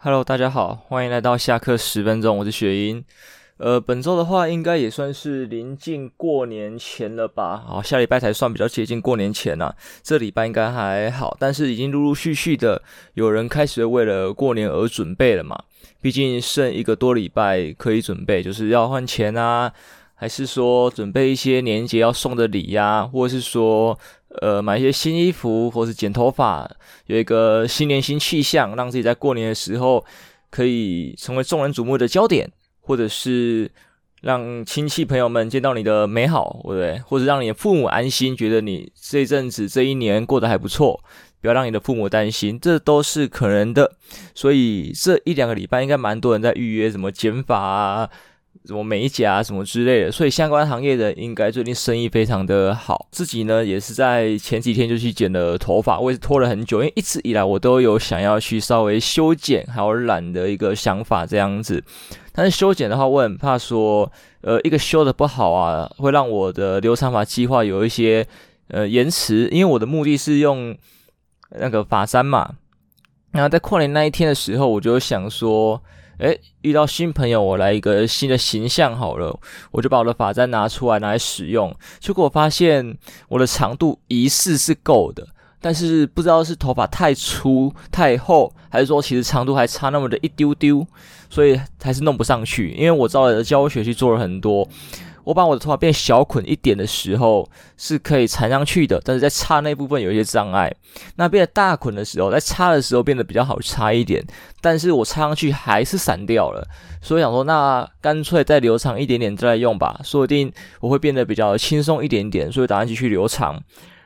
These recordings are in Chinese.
Hello，大家好，欢迎来到下课十分钟，我是雪英。呃，本周的话，应该也算是临近过年前了吧？好，下礼拜才算比较接近过年前啊。这礼拜应该还好，但是已经陆陆续续的有人开始为了过年而准备了嘛。毕竟剩一个多礼拜可以准备，就是要换钱啊，还是说准备一些年节要送的礼呀、啊，或者是说。呃，买一些新衣服，或是剪头发，有一个新年新气象，让自己在过年的时候可以成为众人瞩目的焦点，或者是让亲戚朋友们见到你的美好，对不对？或者让你的父母安心，觉得你这一阵子这一年过得还不错，不要让你的父母担心，这都是可能的。所以这一两个礼拜应该蛮多人在预约什么剪发啊。什么美甲什么之类的，所以相关行业的应该最近生意非常的好。自己呢也是在前几天就去剪了头发，我也是拖了很久，因为一直以来我都有想要去稍微修剪还有染的一个想法这样子。但是修剪的话，我很怕说，呃，一个修的不好啊，会让我的留长发计划有一些呃延迟，因为我的目的是用那个发簪嘛。然后在跨年那一天的时候，我就想说。哎，遇到新朋友，我来一个新的形象好了，我就把我的发簪拿出来拿来使用。结果我发现我的长度疑似是够的，但是不知道是头发太粗太厚，还是说其实长度还差那么的一丢丢，所以还是弄不上去。因为我照着教学去做了很多。我把我的头发变小捆一点的时候是可以缠上去的，但是在插那部分有一些障碍。那变得大捆的时候，在插的时候变得比较好插一点，但是我插上去还是散掉了。所以想说，那干脆再留长一点点再来用吧，说不定我会变得比较轻松一点点。所以打算继续留长。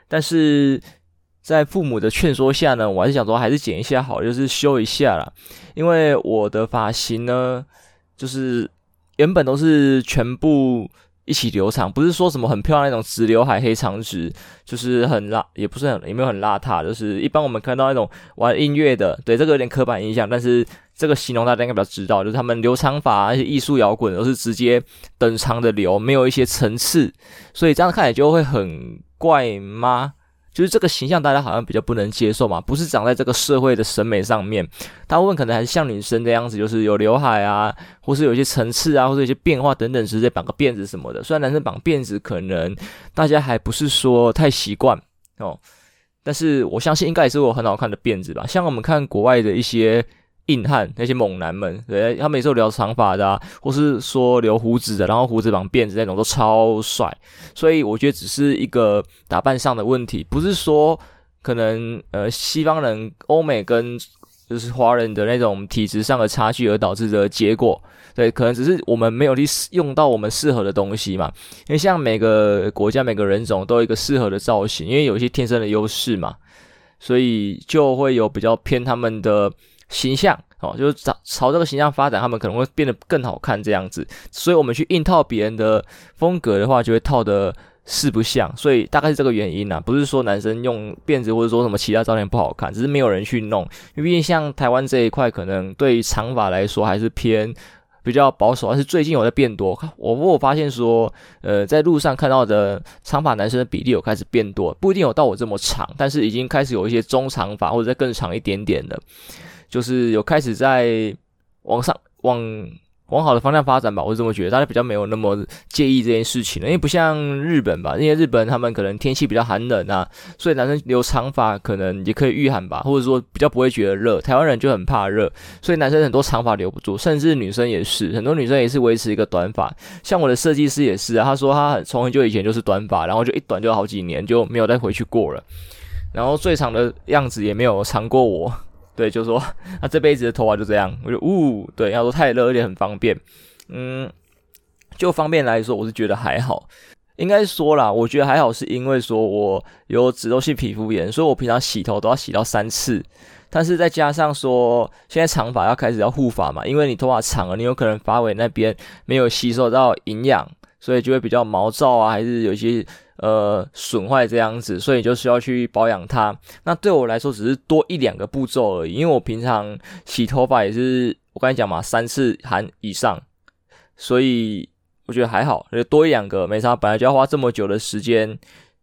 但是在父母的劝说下呢，我还是想说还是剪一下好，就是修一下啦。因为我的发型呢，就是原本都是全部。一起留长，不是说什么很漂亮那种直刘海黑长直，就是很邋，也不是很也没有很邋遢，就是一般我们看到那种玩音乐的，对这个有点刻板印象，但是这个形容大家应该比较知道，就是他们留长发，而且艺术摇滚都是直接等长的留，没有一些层次，所以这样看起来就会很怪吗？就是这个形象，大家好像比较不能接受嘛，不是长在这个社会的审美上面。大部分可能还是像女生这样子，就是有刘海啊，或是有一些层次啊，或者一些变化等等，直接绑个辫子什么的。虽然男生绑辫子可能大家还不是说太习惯哦，但是我相信应该也是有很好看的辫子吧。像我们看国外的一些。硬汉那些猛男们，对，他们也是有留长发的啊，或是说留胡子的，然后胡子绑辫子那种都超帅。所以我觉得只是一个打扮上的问题，不是说可能呃西方人欧美跟就是华人的那种体质上的差距而导致的结果。对，可能只是我们没有去用到我们适合的东西嘛。因为像每个国家每个人种都有一个适合的造型，因为有一些天生的优势嘛，所以就会有比较偏他们的。形象哦，就是朝朝这个形象发展，他们可能会变得更好看这样子。所以，我们去硬套别人的风格的话，就会套的四不像。所以，大概是这个原因呐、啊，不是说男生用辫子或者说什么其他照片不好看，只是没有人去弄。因为毕竟像台湾这一块，可能对于长发来说还是偏比较保守。但是最近有在变多，我我发现说，呃，在路上看到的长发男生的比例有开始变多，不一定有到我这么长，但是已经开始有一些中长发或者再更长一点点的。就是有开始在往上往往好的方向发展吧，我是这么觉得，大家比较没有那么介意这件事情了，因为不像日本吧，因为日本他们可能天气比较寒冷啊，所以男生留长发可能也可以御寒吧，或者说比较不会觉得热。台湾人就很怕热，所以男生很多长发留不住，甚至女生也是，很多女生也是维持一个短发。像我的设计师也是啊，他说他从很久以前就是短发，然后就一短就好几年就没有再回去过了，然后最长的样子也没有长过我。对，就是说他这辈子的头发就这样，我就呜，对，要说太热而且很方便，嗯，就方便来说，我是觉得还好，应该说啦，我觉得还好，是因为说我有脂漏性皮肤炎，所以我平常洗头都要洗到三次，但是再加上说现在长发要开始要护发嘛，因为你头发长了，你有可能发尾那边没有吸收到营养，所以就会比较毛躁啊，还是有一些。呃，损坏这样子，所以就需要去保养它。那对我来说，只是多一两个步骤而已。因为我平常洗头发也是，我刚才讲嘛，三次含以上，所以我觉得还好。就多一两个没差，本来就要花这么久的时间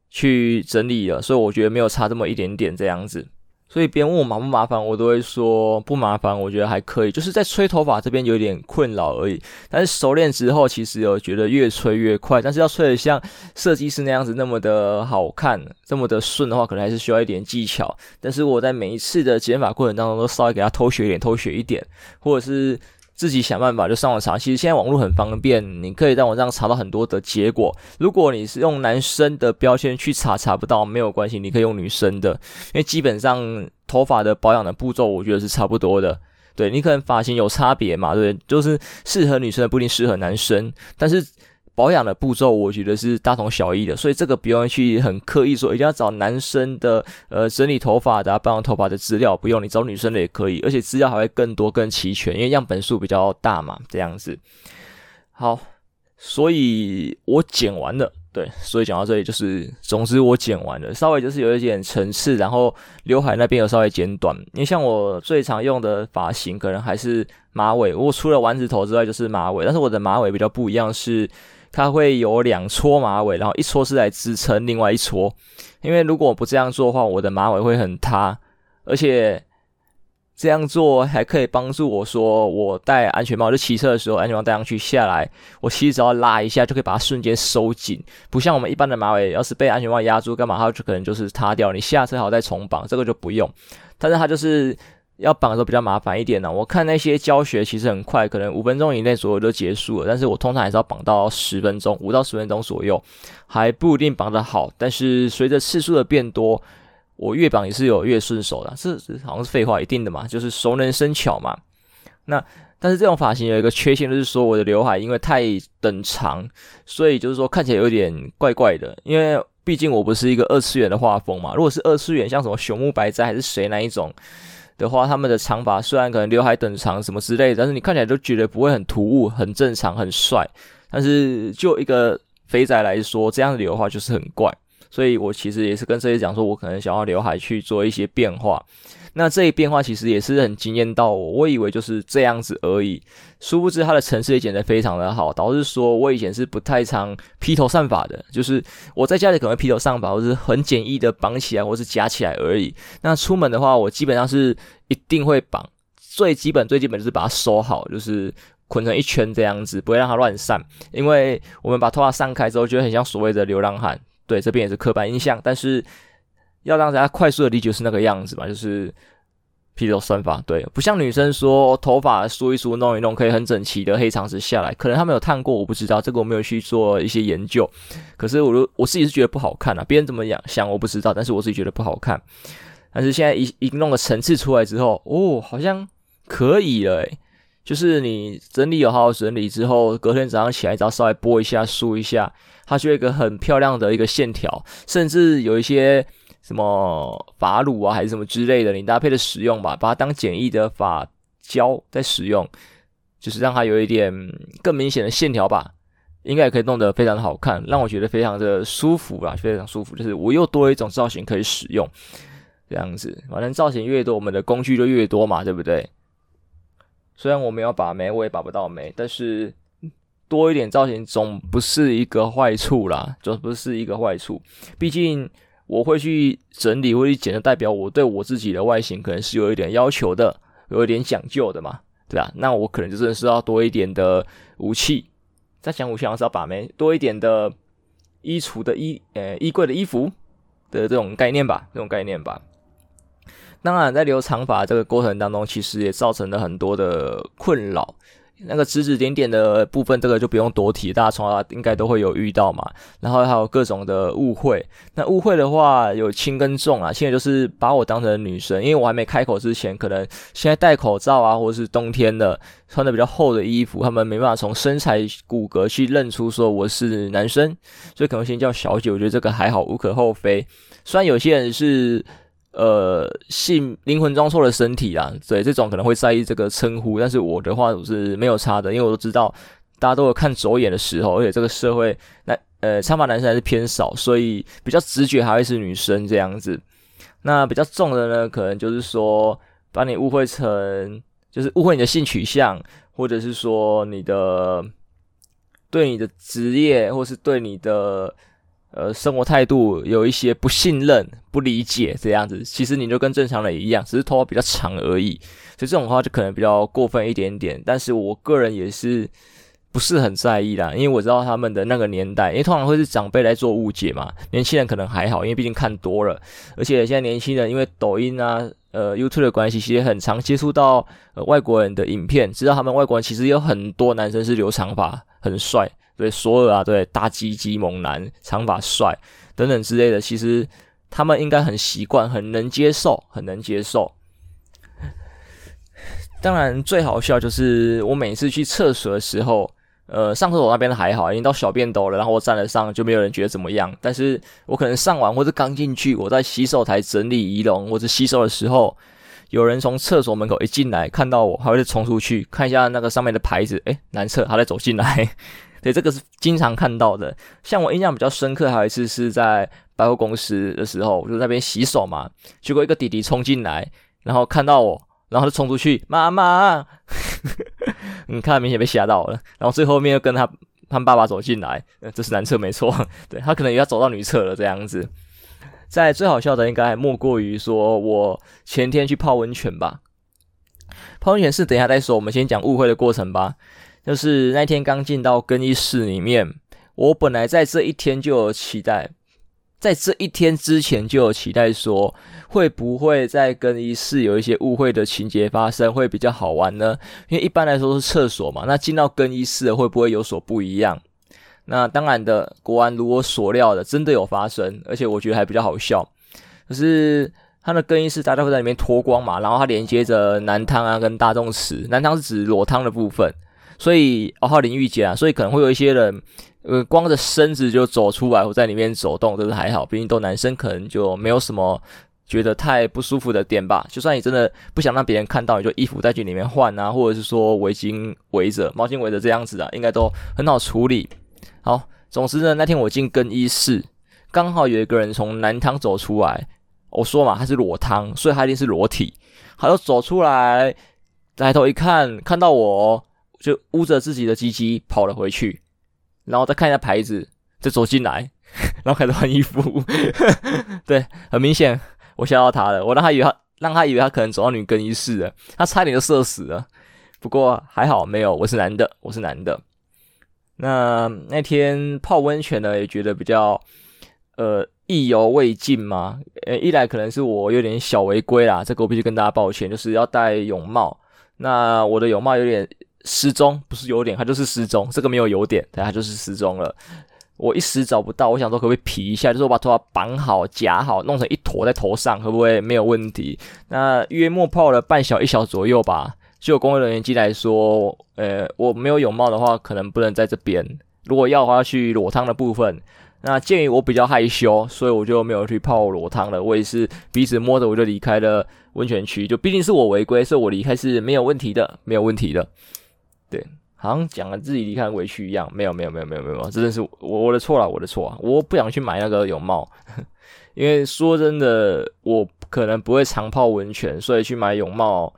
去整理了，所以我觉得没有差这么一点点这样子。所以别人问我麻不麻烦，我都会说不麻烦，我觉得还可以，就是在吹头发这边有点困扰而已。但是熟练之后，其实有觉得越吹越快。但是要吹得像设计师那样子那么的好看，这么的顺的话，可能还是需要一点技巧。但是我在每一次的剪发过程当中，都稍微给他偷学一点，偷学一点，或者是。自己想办法就上网查，其实现在网络很方便，你可以在网上查到很多的结果。如果你是用男生的标签去查，查不到没有关系，你可以用女生的，因为基本上头发的保养的步骤，我觉得是差不多的。对，你可能发型有差别嘛，对，就是适合女生的不一定适合男生，但是。保养的步骤，我觉得是大同小异的，所以这个不用去很刻意说一定要找男生的呃整理头发的、啊、保养头发的资料，不用，你找女生的也可以，而且资料还会更多更齐全，因为样本数比较大嘛，这样子。好，所以我剪完了，对，所以讲到这里就是，总之我剪完了，稍微就是有一点层次，然后刘海那边有稍微剪短，因为像我最常用的发型可能还是马尾，我除了丸子头之外就是马尾，但是我的马尾比较不一样是。它会有两撮马尾，然后一撮是来支撑另外一撮。因为如果我不这样做的话，我的马尾会很塌，而且这样做还可以帮助我说，我戴安全帽就骑车的时候，安全帽戴上去下来，我其实只要拉一下就可以把它瞬间收紧，不像我们一般的马尾，要是被安全帽压住干嘛，它就可能就是塌掉。你下车还要再重绑，这个就不用。但是它就是。要绑的时候比较麻烦一点呢、我看那些教学其实很快，可能五分钟以内左右就结束了。但是我通常还是要绑到十分钟，五到十分钟左右，还不一定绑得好。但是随着次数的变多，我越绑也是有越顺手的。这好像是废话，一定的嘛，就是熟能生巧嘛。那但是这种发型有一个缺陷，就是说我的刘海因为太等长，所以就是说看起来有点怪怪的。因为毕竟我不是一个二次元的画风嘛。如果是二次元，像什么熊木白哉还是谁那一种。的话，他们的长发虽然可能刘海等长什么之类，但是你看起来都觉得不会很突兀，很正常，很帅。但是就一个肥仔来说，这样子的话就是很怪。所以我其实也是跟这些讲说，我可能想要刘海去做一些变化。那这一变化其实也是很惊艳到我，我以为就是这样子而已，殊不知它的层次也剪得非常的好，导致说我以前是不太常披头散发的，就是我在家里可能会披头散发，或是很简易的绑起来，或是夹起来而已。那出门的话，我基本上是一定会绑，最基本最基本就是把它收好，就是捆成一圈这样子，不会让它乱散，因为我们把头发散开之后，就会很像所谓的流浪汉。对，这边也是刻板印象，但是。要让大家快速的理解是那个样子嘛，就是披头散发，对，不像女生说头发梳一梳、弄一弄，可以很整齐的黑长直下来。可能他们有烫过，我不知道，这个我没有去做一些研究。可是我我自己是觉得不好看啊，别人怎么样想我不知道，但是我自己觉得不好看。但是现在一一弄个层次出来之后，哦，好像可以了，就是你整理有好好整理之后，隔天早上起来只要稍微拨一下、梳一下，它就有一个很漂亮的一个线条，甚至有一些。什么法乳啊，还是什么之类的，你搭配的使用吧，把它当简易的发胶在使用，就是让它有一点更明显的线条吧，应该也可以弄得非常的好看，让我觉得非常的舒服啦，非常舒服，就是我又多一种造型可以使用，这样子，反正造型越多，我们的工具就越多嘛，对不对？虽然我没有把眉，我也把不到眉，但是多一点造型总不是一个坏处啦，总不是一个坏处，毕竟。我会去整理，会去剪，的代表我对我自己的外形可能是有一点要求的，有一点讲究的嘛，对吧？那我可能就真的是要多一点的武器，在讲武器好像是要把妹，多一点的衣橱的衣，呃，衣柜的衣服的这种概念吧，这种概念吧。当然，在留长发这个过程当中，其实也造成了很多的困扰。那个指指点点的部分，这个就不用多提，大家从小应该都会有遇到嘛。然后还有各种的误会，那误会的话有轻跟重啊。轻的就是把我当成女生，因为我还没开口之前，可能现在戴口罩啊，或者是冬天的穿的比较厚的衣服，他们没办法从身材骨骼去认出说我是男生，所以可能先叫小姐。我觉得这个还好，无可厚非。虽然有些人是。呃，性灵魂装错了身体啊，对，这种可能会在意这个称呼，但是我的话我是没有差的，因为我都知道大家都有看走眼的时候，而且这个社会那呃长发男生还是偏少，所以比较直觉还会是女生这样子。那比较重的呢，可能就是说把你误会成就是误会你的性取向，或者是说你的对你的职业，或是对你的呃，生活态度有一些不信任、不理解这样子，其实你就跟正常人一样，只是头发比较长而已。所以这种话就可能比较过分一点点。但是我个人也是不是很在意啦，因为我知道他们的那个年代，因为通常会是长辈来做误解嘛，年轻人可能还好，因为毕竟看多了。而且现在年轻人因为抖音啊、呃 YouTube 的关系，其实很常接触到呃外国人的影片，知道他们外国人其实有很多男生是留长发，很帅。对，索尔啊，对，大鸡鸡猛男，长发帅等等之类的，其实他们应该很习惯，很能接受，很能接受。当然，最好笑就是我每次去厕所的时候，呃，上厕所那边还好，已经到小便斗了，然后我站了上，就没有人觉得怎么样。但是我可能上完或者刚进去，我在洗手台整理仪容或者洗手的时候，有人从厕所门口一进来，看到我，还会冲出去看一下那个上面的牌子，诶，男厕，他在走进来。对，这个是经常看到的。像我印象比较深刻，还有一次是在百货公司的时候，我就在那边洗手嘛，结果一个弟弟冲进来，然后看到我，然后就冲出去，妈妈，你看明显被吓到了。然后最后面又跟他他爸爸走进来，这是男厕没错，对，他可能也要走到女厕了这样子。在最好笑的应该莫过于说我前天去泡温泉吧，泡温泉是等一下再说，我们先讲误会的过程吧。就是那天刚进到更衣室里面，我本来在这一天就有期待，在这一天之前就有期待说，会不会在更衣室有一些误会的情节发生，会比较好玩呢？因为一般来说是厕所嘛，那进到更衣室会不会有所不一样？那当然的，果然如我所料的，真的有发生，而且我觉得还比较好笑。可是他的更衣室大家会在里面脱光嘛，然后它连接着男汤啊跟大众池，男汤是指裸汤的部分。所以，哦，还有淋浴间啊，所以可能会有一些人，呃，光着身子就走出来，或在里面走动，这是还好，毕竟都男生，可能就没有什么觉得太不舒服的点吧。就算你真的不想让别人看到，你就衣服再去里面换啊，或者是说围巾围着、毛巾围着这样子啊，应该都很好处理。好，总之呢，那天我进更衣室，刚好有一个人从男汤走出来，我说嘛，他是裸汤，所以他一定是裸体，他就走出来，抬头一看，看到我。就捂着自己的鸡鸡跑了回去，然后再看一下牌子，再走进来，然后开始换衣服。对，很明显我吓到他了，我让他以为他让他以为他可能走到女更衣室了，他差点就射死了。不过还好没有，我是男的，我是男的。那那天泡温泉呢，也觉得比较呃意犹未尽嘛。呃，一来可能是我有点小违规啦，这个我必须跟大家抱歉，就是要戴泳帽。那我的泳帽有点。失踪不是有点，它就是失踪。这个没有有点，它就是失踪了。我一时找不到，我想说可不可以皮一下，就是我把头发绑好、夹好，弄成一坨在头上，会不会没有问题？那约莫泡了半小一小左右吧。就工作人员进来说，呃，我没有泳帽的话，可能不能在这边。如果要的话，去裸汤的部分。那鉴于我比较害羞，所以我就没有去泡裸汤了。我也是鼻子摸着我就离开了温泉区。就毕竟是我违规，所以我离开是没有问题的，没有问题的。对，好像讲了自己离开委屈一样，没有没有没有没有没有，真的是我我的错了，我的错啊！我不想去买那个泳帽，因为说真的，我可能不会常泡温泉，所以去买泳帽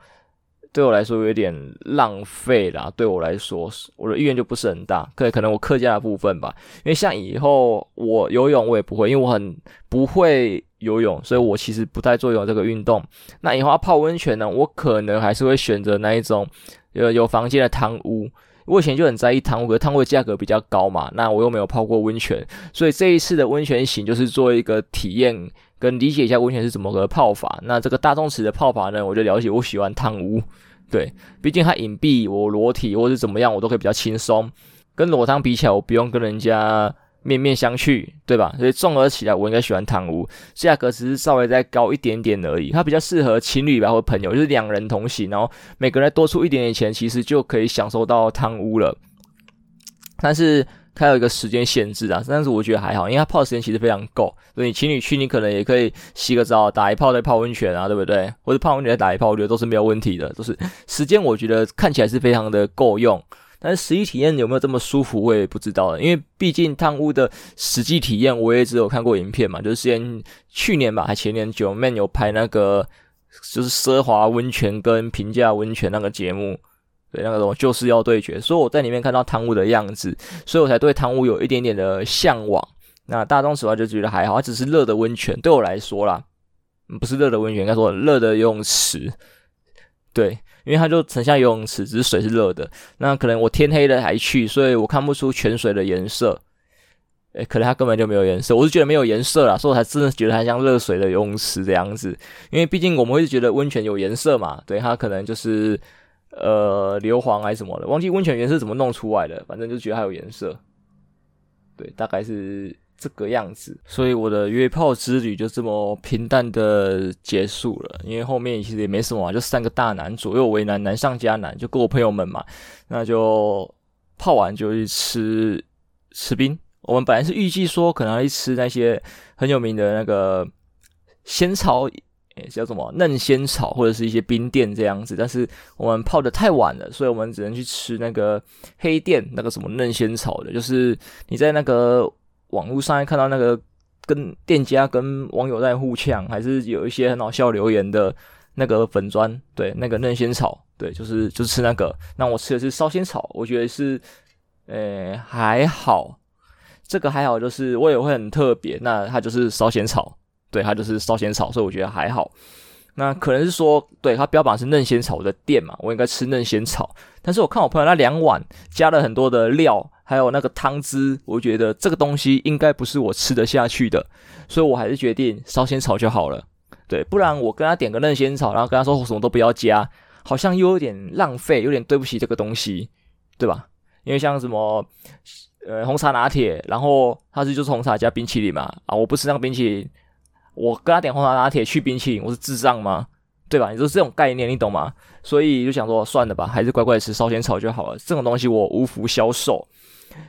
对我来说有点浪费啦。对我来说，我的意愿就不是很大。可可能我客家的部分吧，因为像以后我游泳我也不会，因为我很不会游泳，所以我其实不太做游泳这个运动。那以后要泡温泉呢，我可能还是会选择那一种。有有房间的汤屋，我以前就很在意汤屋，可是汤屋的价格比较高嘛，那我又没有泡过温泉，所以这一次的温泉行就是做一个体验跟理解一下温泉是怎么个泡法。那这个大众池的泡法呢，我就了解，我喜欢汤屋，对，毕竟它隐蔽，我裸体或是怎么样，我都可以比较轻松。跟裸汤比起来，我不用跟人家。面面相觑，对吧？所以综合起来，我应该喜欢汤屋，价格只是稍微再高一点点而已。它比较适合情侣吧，或朋友，就是两人同行，然后每个人多出一点点钱，其实就可以享受到汤屋了。但是它有一个时间限制啊，但是我觉得还好，因为它泡的时间其实非常够。所以你情侣去，你可能也可以洗个澡，打一泡再泡温泉啊，对不对？或者泡温泉再打一泡，我觉得都是没有问题的。都是时间，我觉得看起来是非常的够用。但是实际体验有没有这么舒服，我也不知道了。因为毕竟汤屋的实际体验，我也只有看过影片嘛。就是前去年吧，还前年九 man 有拍那个就是奢华温泉跟平价温泉那个节目，对，那个什么就是要对决。所以我在里面看到汤屋的样子，所以我才对汤屋有一点点的向往。那大众池话就觉得还好，它只是热的温泉，对我来说啦，不是热的温泉，应该说热的游泳池。对，因为它就很像游泳池，只是水是热的。那可能我天黑了还去，所以我看不出泉水的颜色。诶，可能它根本就没有颜色，我是觉得没有颜色啦，所以我才真的觉得它像热水的游泳池这样子。因为毕竟我们会觉得温泉有颜色嘛，对，它可能就是呃硫磺还是什么的，忘记温泉颜色怎么弄出来的，反正就觉得它有颜色。对，大概是这个样子，所以我的约炮之旅就这么平淡的结束了。因为后面其实也没什么嘛，就三个大男左右为难，难上加难，就跟我朋友们嘛，那就泡完就去吃吃冰。我们本来是预计说可能要去吃那些很有名的那个仙草，诶，叫什么嫩仙草，或者是一些冰店这样子。但是我们泡的太晚了，所以我们只能去吃那个黑店那个什么嫩仙草的，就是你在那个网络上看到那个跟店家跟网友在互呛，还是有一些很好笑留言的那个粉砖，对，那个嫩仙草，对，就是就是吃那个。那我吃的是烧仙草，我觉得是，诶，还好。这个还好，就是我也会很特别。那它就是烧仙草，对，它就是烧仙草，所以我觉得还好。那可能是说，对，它标榜是嫩仙草的店嘛，我应该吃嫩仙草。但是我看我朋友那两碗加了很多的料，还有那个汤汁，我觉得这个东西应该不是我吃得下去的，所以我还是决定烧仙草就好了。对，不然我跟他点个嫩仙草，然后跟他说什么都不要加，好像又有点浪费，有点对不起这个东西，对吧？因为像什么。呃，红茶拿铁，然后他是就是红茶加冰淇淋嘛，啊，我不吃那个冰淇淋，我跟他点红茶拿铁去冰淇淋，我是智障吗？对吧？你说这种概念，你懂吗？所以就想说算了吧，还是乖乖吃烧仙草就好了。这种东西我无福消受，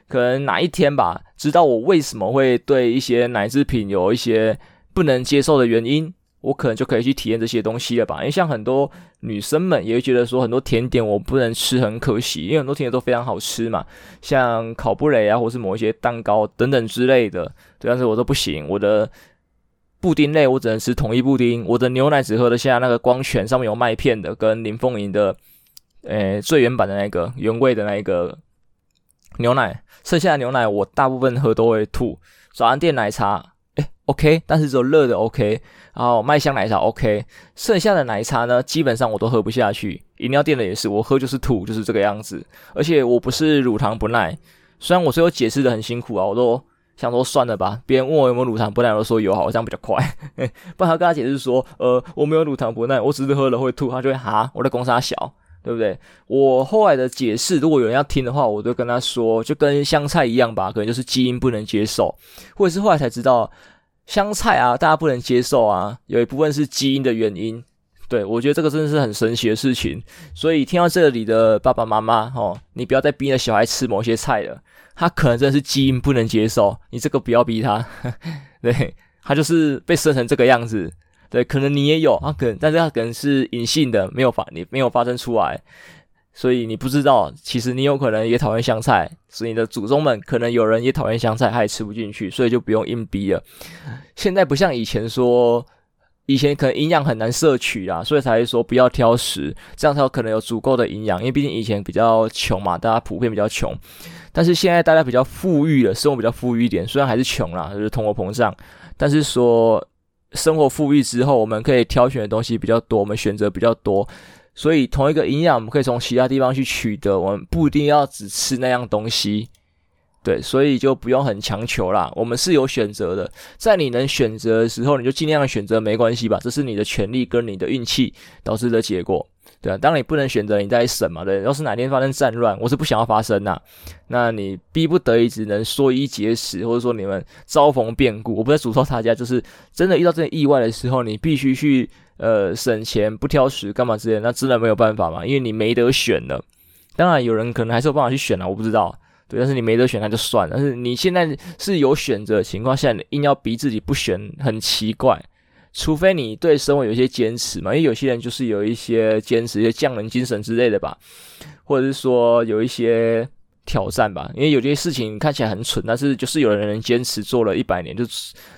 可能哪一天吧，知道我为什么会对一些奶制品有一些不能接受的原因。我可能就可以去体验这些东西了吧？因为像很多女生们也会觉得说，很多甜点我不能吃很可惜，因为很多甜点都非常好吃嘛，像烤布蕾啊，或是某一些蛋糕等等之类的。对，但是我都不行，我的布丁类我只能吃统一布丁，我的牛奶只喝得下那个光泉上面有麦片的，跟林凤营的，诶最原版的那个原味的那一个牛奶，剩下的牛奶我大部分喝都会吐。早餐店奶茶。OK，但是只有热的 OK，然后麦香奶茶 OK，剩下的奶茶呢，基本上我都喝不下去。饮料店的也是，我喝就是吐，就是这个样子。而且我不是乳糖不耐，虽然我最后解释的很辛苦啊，我都想说算了吧。别人问我有没有乳糖不耐，我都说有，好，像比较快。不然他跟他解释说，呃，我没有乳糖不耐，我只是喝了会吐，他就会哈，我在公三小，对不对？我后来的解释，如果有人要听的话，我就跟他说，就跟香菜一样吧，可能就是基因不能接受，或者是后来才知道。香菜啊，大家不能接受啊，有一部分是基因的原因。对，我觉得这个真的是很神奇的事情。所以听到这里的爸爸妈妈，哦，你不要再逼着小孩吃某些菜了，他可能真的是基因不能接受，你这个不要逼他。对，他就是被生成这个样子。对，可能你也有，他可能，但是他可能是隐性的，没有发，你没有发生出来。所以你不知道，其实你有可能也讨厌香菜，所以你的祖宗们可能有人也讨厌香菜，他也吃不进去，所以就不用硬逼了。现在不像以前说，以前可能营养很难摄取啊，所以才会说不要挑食，这样才有可能有足够的营养。因为毕竟以前比较穷嘛，大家普遍比较穷，但是现在大家比较富裕了，生活比较富裕一点，虽然还是穷啦，就是通货膨胀，但是说生活富裕之后，我们可以挑选的东西比较多，我们选择比较多。所以同一个营养，我们可以从其他地方去取得，我们不一定要只吃那样东西，对，所以就不用很强求啦。我们是有选择的，在你能选择的时候，你就尽量选择，没关系吧？这是你的权利跟你的运气导致的结果，对啊。当你不能选择，你再审嘛，对。要是哪天发生战乱，我是不想要发生呐。那你逼不得已只能说一节食，或者说你们遭逢变故，我不在诅咒大家，就是真的遇到这种意外的时候，你必须去。呃，省钱不挑食干嘛之类，那真的没有办法嘛，因为你没得选了。当然，有人可能还是有办法去选啊，我不知道。对，但是你没得选，那就算了。但是你现在是有选择的情况下，你硬要逼自己不选，很奇怪。除非你对生活有一些坚持嘛，因为有些人就是有一些坚持，一些匠人精神之类的吧，或者是说有一些。挑战吧，因为有些事情看起来很蠢，但是就是有人能坚持做了一百年，就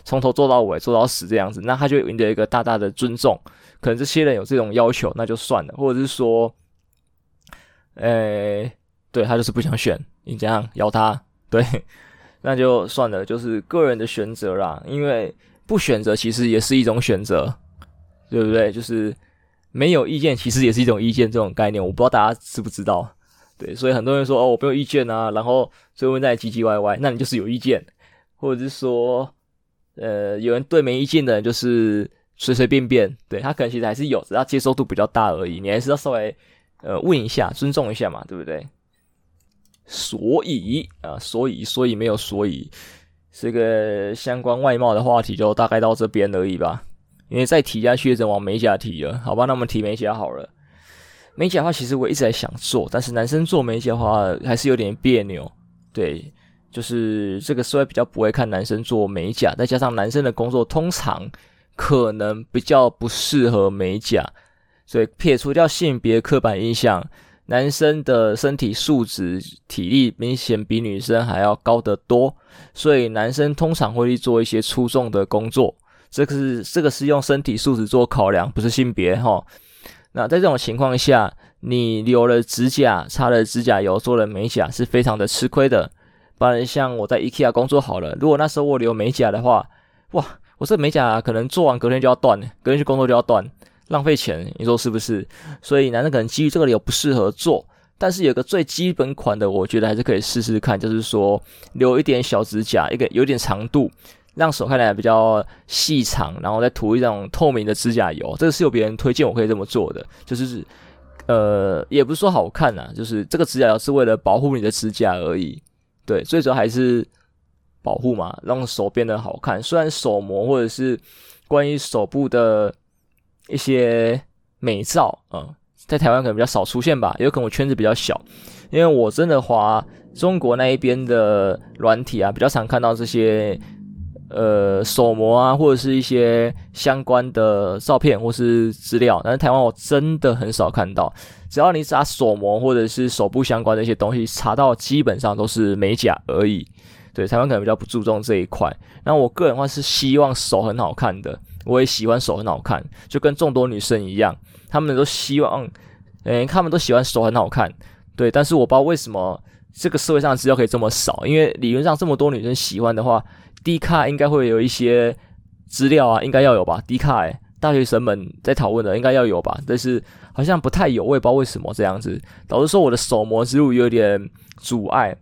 从头做到尾，做到死这样子，那他就赢得一个大大的尊重。可能这些人有这种要求，那就算了，或者是说，诶，对他就是不想选，你这样咬他，对，那就算了，就是个人的选择啦。因为不选择其实也是一种选择，对不对？就是没有意见其实也是一种意见，这种概念我不知道大家知不知道。对，所以很多人说哦，我没有意见啊，然后最后再唧唧歪歪，那你就是有意见，或者是说，呃，有人对没意见的人就是随随便便，对，他可能其实还是有，只要接受度比较大而已，你还是要稍微呃问一下，尊重一下嘛，对不对？所以啊，所以所以没有所以，这个相关外貌的话题就大概到这边而已吧，因为再提下去就往美甲提了，好吧，那我们提美甲好了。美甲的话，其实我一直在想做，但是男生做美甲的话还是有点别扭。对，就是这个社会比较不会看男生做美甲，再加上男生的工作通常可能比较不适合美甲，所以撇除掉性别刻板印象，男生的身体素质、体力明显比女生还要高得多，所以男生通常会去做一些粗重的工作。这个是这个是用身体素质做考量，不是性别哈。那在这种情况下，你留了指甲、擦了指甲油、做了美甲，是非常的吃亏的。不然，像我在 IKEA 工作好了，如果那时候我留美甲的话，哇，我这美甲可能做完隔天就要断，隔天去工作就要断，浪费钱，你说是不是？所以男生可能基于这个理由不适合做，但是有个最基本款的，我觉得还是可以试试看，就是说留一点小指甲，一个有点长度。让手看起来比较细长，然后再涂一种透明的指甲油，这个是有别人推荐我可以这么做的，就是呃，也不是说好看呐，就是这个指甲油是为了保护你的指甲而已，对，最主要还是保护嘛，让手变得好看。虽然手膜或者是关于手部的一些美照啊，嗯，在台湾可能比较少出现吧，有可能我圈子比较小，因为我真的滑中国那一边的软体啊，比较常看到这些。呃，手模啊，或者是一些相关的照片或是资料，但是台湾我真的很少看到。只要你查手模或者是手部相关的一些东西，查到基本上都是美甲而已。对，台湾可能比较不注重这一块。那我个人的话是希望手很好看的，我也喜欢手很好看，就跟众多女生一样，她们都希望，诶，她们都喜欢手很好看。对，但是我不知道为什么这个社会上的资料可以这么少，因为理论上这么多女生喜欢的话。D 卡应该会有一些资料啊，应该要有吧？D 卡诶，大学生们在讨论的应该要有吧？但是好像不太有，我也不知道为什么这样子，导致说我的手模之路有点阻碍。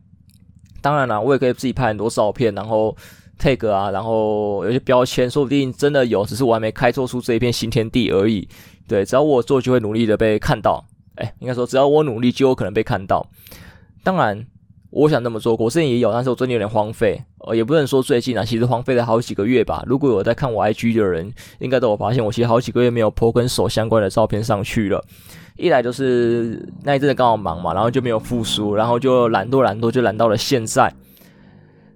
当然了，我也可以自己拍很多照片，然后 tag 啊，然后有些标签，说不定真的有，只是我还没开拓出这一片新天地而已。对，只要我做，就会努力的被看到。诶，应该说只要我努力，就有可能被看到。当然。我想那么做过，我之前也有，但是我最近有点荒废，呃，也不能说最近啊，其实荒废了好几个月吧。如果有在看我 IG 的人，应该都有发现，我其实好几个月没有 po 跟手相关的照片上去了。一来就是那一阵子刚好忙嘛，然后就没有复苏，然后就懒惰懒惰，就懒到了现在。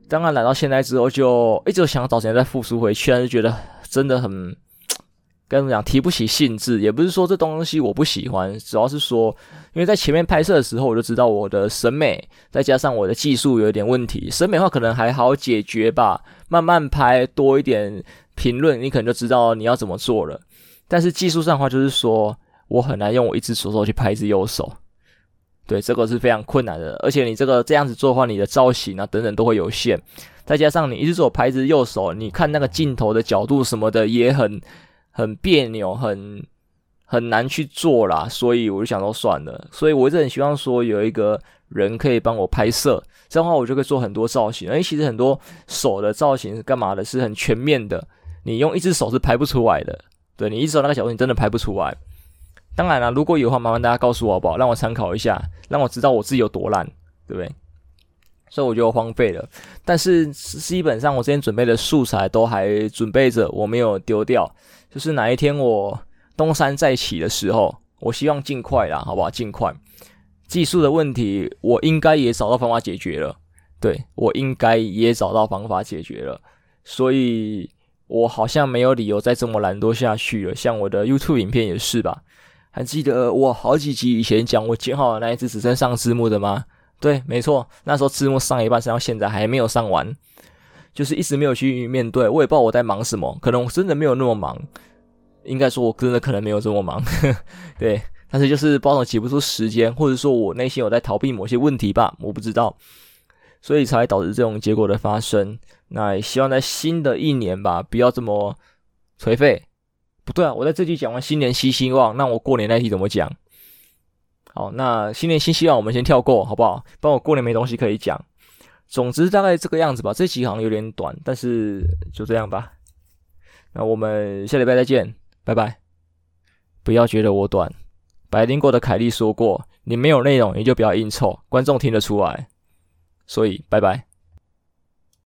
当然懒到现在之后，就一直想找时间再复苏回去，但是觉得真的很。该怎么讲？提不起兴致，也不是说这东西我不喜欢，主要是说，因为在前面拍摄的时候，我就知道我的审美，再加上我的技术有一点问题。审美的话可能还好解决吧，慢慢拍多一点评论，你可能就知道你要怎么做了。但是技术上的话，就是说我很难用我一只左手去拍一只右手，对，这个是非常困难的。而且你这个这样子做的话，你的造型啊等等都会有限，再加上你一只手拍一只右手，你看那个镜头的角度什么的也很。很别扭，很很难去做啦，所以我就想说算了。所以我一直很希望说有一个人可以帮我拍摄，这样的话我就可以做很多造型。因为其实很多手的造型是干嘛的，是很全面的，你用一只手是拍不出来的。对，你一只手那个角度你真的拍不出来。当然了，如果有的话，麻烦大家告诉我好不好，让我参考一下，让我知道我自己有多烂，对不对？所以我就荒废了。但是基本上我之前准备的素材都还准备着，我没有丢掉。就是哪一天我东山再起的时候，我希望尽快啦，好不好？尽快。技术的问题，我应该也找到方法解决了。对，我应该也找到方法解决了，所以我好像没有理由再这么懒惰下去了。像我的 YouTube 影片也是吧？还记得我好几集以前讲我剪好的那一支只剩上字幕的吗？对，没错，那时候字幕上一半，上到现在还没有上完。就是一直没有去面对，我也不知道我在忙什么，可能我真的没有那么忙，应该说我真的可能没有这么忙，对，但是就是不知道挤不出时间，或者说我内心有在逃避某些问题吧，我不知道，所以才导致这种结果的发生。那也希望在新的一年吧，不要这么颓废。不对啊，我在这集讲完新年新希望，那我过年那题怎么讲？好，那新年新希望我们先跳过，好不好？不然我过年没东西可以讲。总之大概这个样子吧，这集好像有点短，但是就这样吧。那我们下礼拜再见，拜拜。不要觉得我短，百灵果的凯莉说过，你没有内容你就不要硬凑，观众听得出来。所以拜拜。